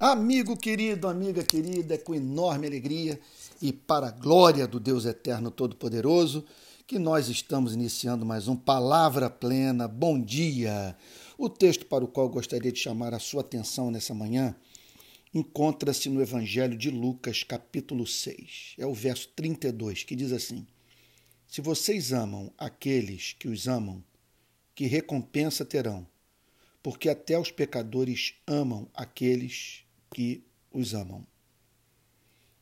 Amigo querido, amiga querida, é com enorme alegria e para a glória do Deus Eterno Todo-Poderoso que nós estamos iniciando mais um Palavra Plena. Bom dia! O texto para o qual gostaria de chamar a sua atenção nessa manhã encontra-se no Evangelho de Lucas, capítulo 6. É o verso 32, que diz assim: Se vocês amam aqueles que os amam, que recompensa terão? Porque até os pecadores amam aqueles que os amam.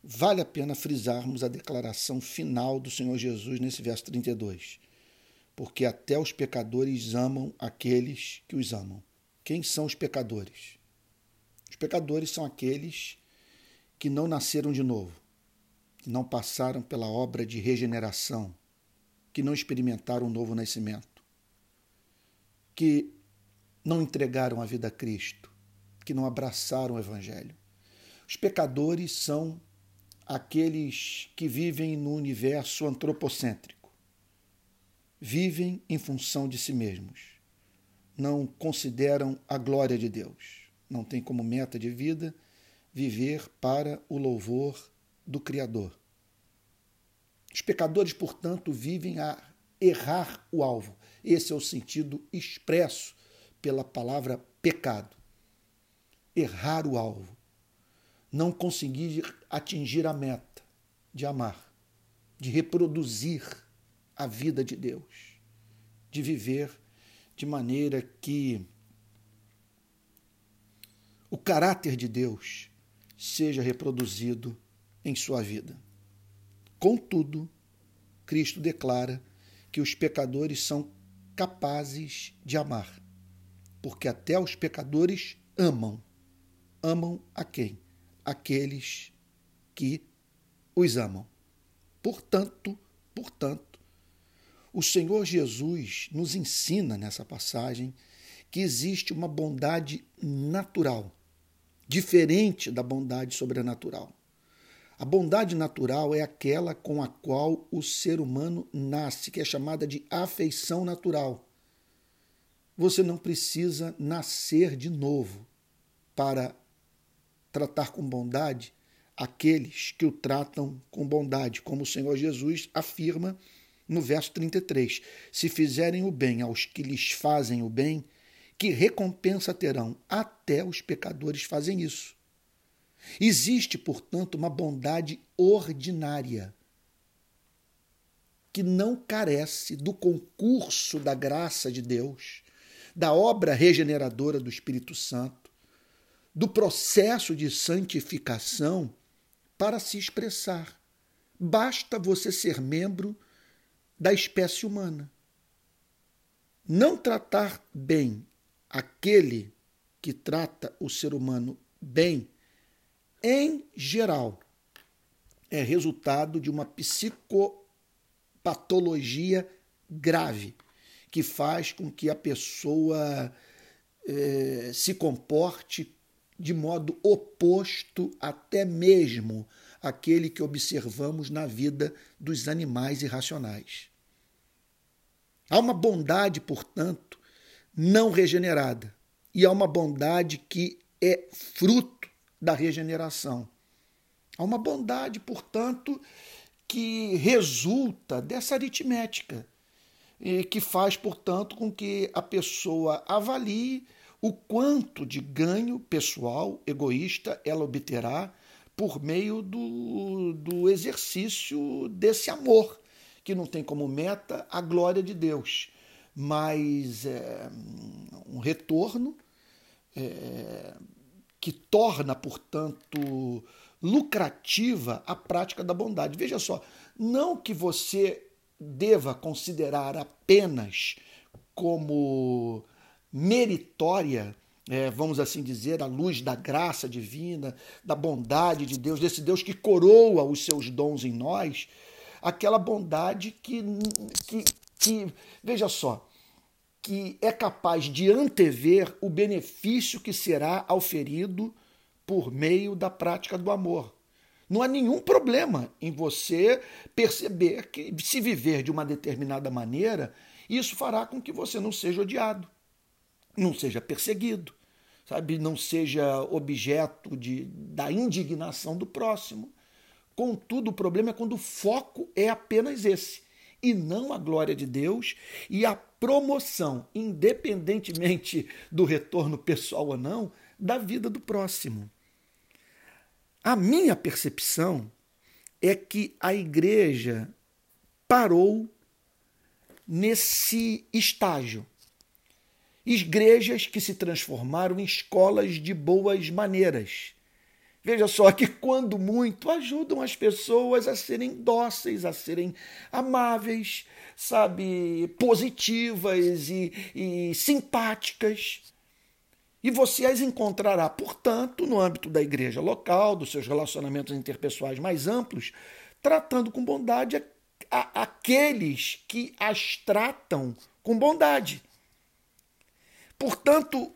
Vale a pena frisarmos a declaração final do Senhor Jesus nesse verso 32. Porque até os pecadores amam aqueles que os amam. Quem são os pecadores? Os pecadores são aqueles que não nasceram de novo, que não passaram pela obra de regeneração, que não experimentaram um novo nascimento, que não entregaram a vida a Cristo, que não abraçaram o Evangelho. Os pecadores são aqueles que vivem no universo antropocêntrico. Vivem em função de si mesmos. Não consideram a glória de Deus. Não têm como meta de vida viver para o louvor do Criador. Os pecadores, portanto, vivem a errar o alvo. Esse é o sentido expresso pela palavra pecado errar o alvo, não conseguir atingir a meta de amar, de reproduzir a vida de Deus, de viver de maneira que o caráter de Deus seja reproduzido em sua vida. Contudo, Cristo declara que os pecadores são capazes de amar, porque até os pecadores amam amam a quem? Aqueles que os amam. Portanto, portanto, o Senhor Jesus nos ensina nessa passagem que existe uma bondade natural, diferente da bondade sobrenatural. A bondade natural é aquela com a qual o ser humano nasce, que é chamada de afeição natural. Você não precisa nascer de novo para tratar com bondade aqueles que o tratam com bondade, como o Senhor Jesus afirma no verso 33. Se fizerem o bem aos que lhes fazem o bem, que recompensa terão? Até os pecadores fazem isso. Existe, portanto, uma bondade ordinária que não carece do concurso da graça de Deus, da obra regeneradora do Espírito Santo, do processo de santificação para se expressar. Basta você ser membro da espécie humana. Não tratar bem aquele que trata o ser humano bem, em geral, é resultado de uma psicopatologia grave que faz com que a pessoa eh, se comporte de modo oposto até mesmo àquele que observamos na vida dos animais irracionais. Há uma bondade, portanto, não regenerada, e há uma bondade que é fruto da regeneração. Há uma bondade, portanto, que resulta dessa aritmética e que faz, portanto, com que a pessoa avalie o quanto de ganho pessoal, egoísta, ela obterá por meio do, do exercício desse amor, que não tem como meta a glória de Deus, mas é, um retorno é, que torna, portanto, lucrativa a prática da bondade. Veja só, não que você deva considerar apenas como meritória, é, vamos assim dizer, à luz da graça divina, da bondade de Deus, desse Deus que coroa os seus dons em nós, aquela bondade que, que, que veja só, que é capaz de antever o benefício que será auferido por meio da prática do amor. Não há nenhum problema em você perceber que, se viver de uma determinada maneira, isso fará com que você não seja odiado não seja perseguido, sabe, não seja objeto de, da indignação do próximo. Contudo, o problema é quando o foco é apenas esse e não a glória de Deus e a promoção, independentemente do retorno pessoal ou não, da vida do próximo. A minha percepção é que a igreja parou nesse estágio. Igrejas que se transformaram em escolas de boas maneiras. Veja só que, quando muito, ajudam as pessoas a serem dóceis, a serem amáveis, sabe, positivas e, e simpáticas. E você as encontrará, portanto, no âmbito da igreja local, dos seus relacionamentos interpessoais mais amplos, tratando com bondade a, a, aqueles que as tratam com bondade. Portanto,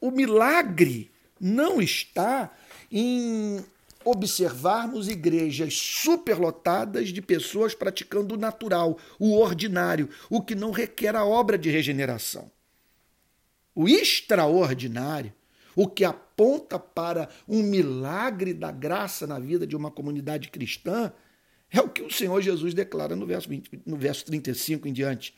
o milagre não está em observarmos igrejas superlotadas de pessoas praticando o natural, o ordinário, o que não requer a obra de regeneração. O extraordinário, o que aponta para um milagre da graça na vida de uma comunidade cristã, é o que o Senhor Jesus declara no verso, 20, no verso 35 em diante.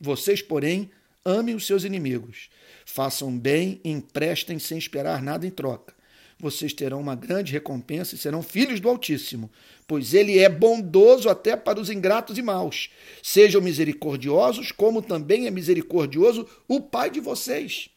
Vocês, porém, amem os seus inimigos, façam bem e emprestem sem esperar nada em troca. Vocês terão uma grande recompensa e serão filhos do Altíssimo, pois ele é bondoso até para os ingratos e maus. Sejam misericordiosos, como também é misericordioso o Pai de vocês.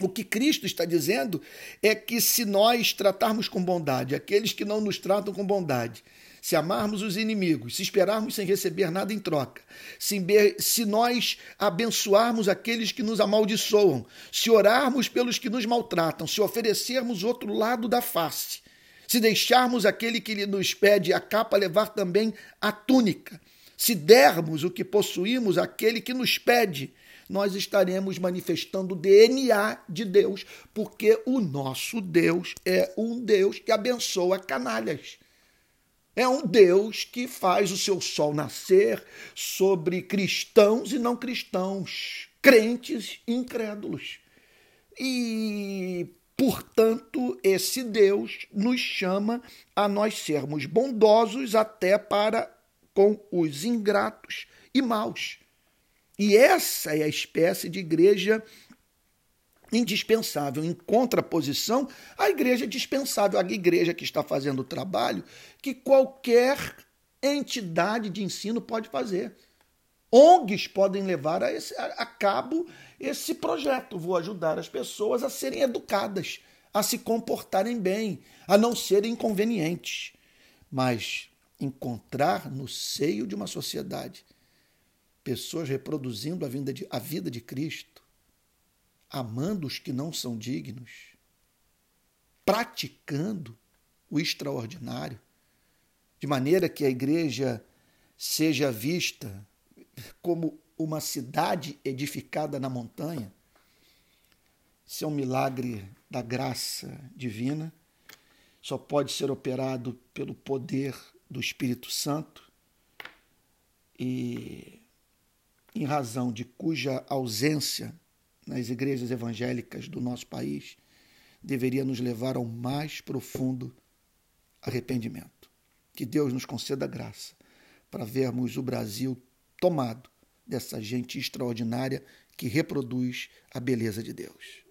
O que Cristo está dizendo é que se nós tratarmos com bondade aqueles que não nos tratam com bondade, se amarmos os inimigos, se esperarmos sem receber nada em troca, se, se nós abençoarmos aqueles que nos amaldiçoam, se orarmos pelos que nos maltratam, se oferecermos outro lado da face, se deixarmos aquele que nos pede a capa levar também a túnica, se dermos o que possuímos àquele que nos pede, nós estaremos manifestando o DNA de Deus, porque o nosso Deus é um Deus que abençoa canalhas. É um Deus que faz o seu sol nascer sobre cristãos e não cristãos, crentes e incrédulos. E, portanto, esse Deus nos chama a nós sermos bondosos até para com os ingratos e maus. E essa é a espécie de igreja indispensável, em contraposição à igreja dispensável, à igreja que está fazendo o trabalho que qualquer entidade de ensino pode fazer. ONGs podem levar a, esse, a, a cabo esse projeto. Vou ajudar as pessoas a serem educadas, a se comportarem bem, a não serem inconvenientes. Mas encontrar no seio de uma sociedade pessoas reproduzindo a vida de, a vida de Cristo, amando os que não são dignos, praticando o extraordinário, de maneira que a igreja seja vista como uma cidade edificada na montanha. Isso é um milagre da graça divina, só pode ser operado pelo poder do Espírito Santo e em razão de cuja ausência nas igrejas evangélicas do nosso país deveria nos levar ao mais profundo arrependimento. Que Deus nos conceda graça para vermos o Brasil tomado dessa gente extraordinária que reproduz a beleza de Deus.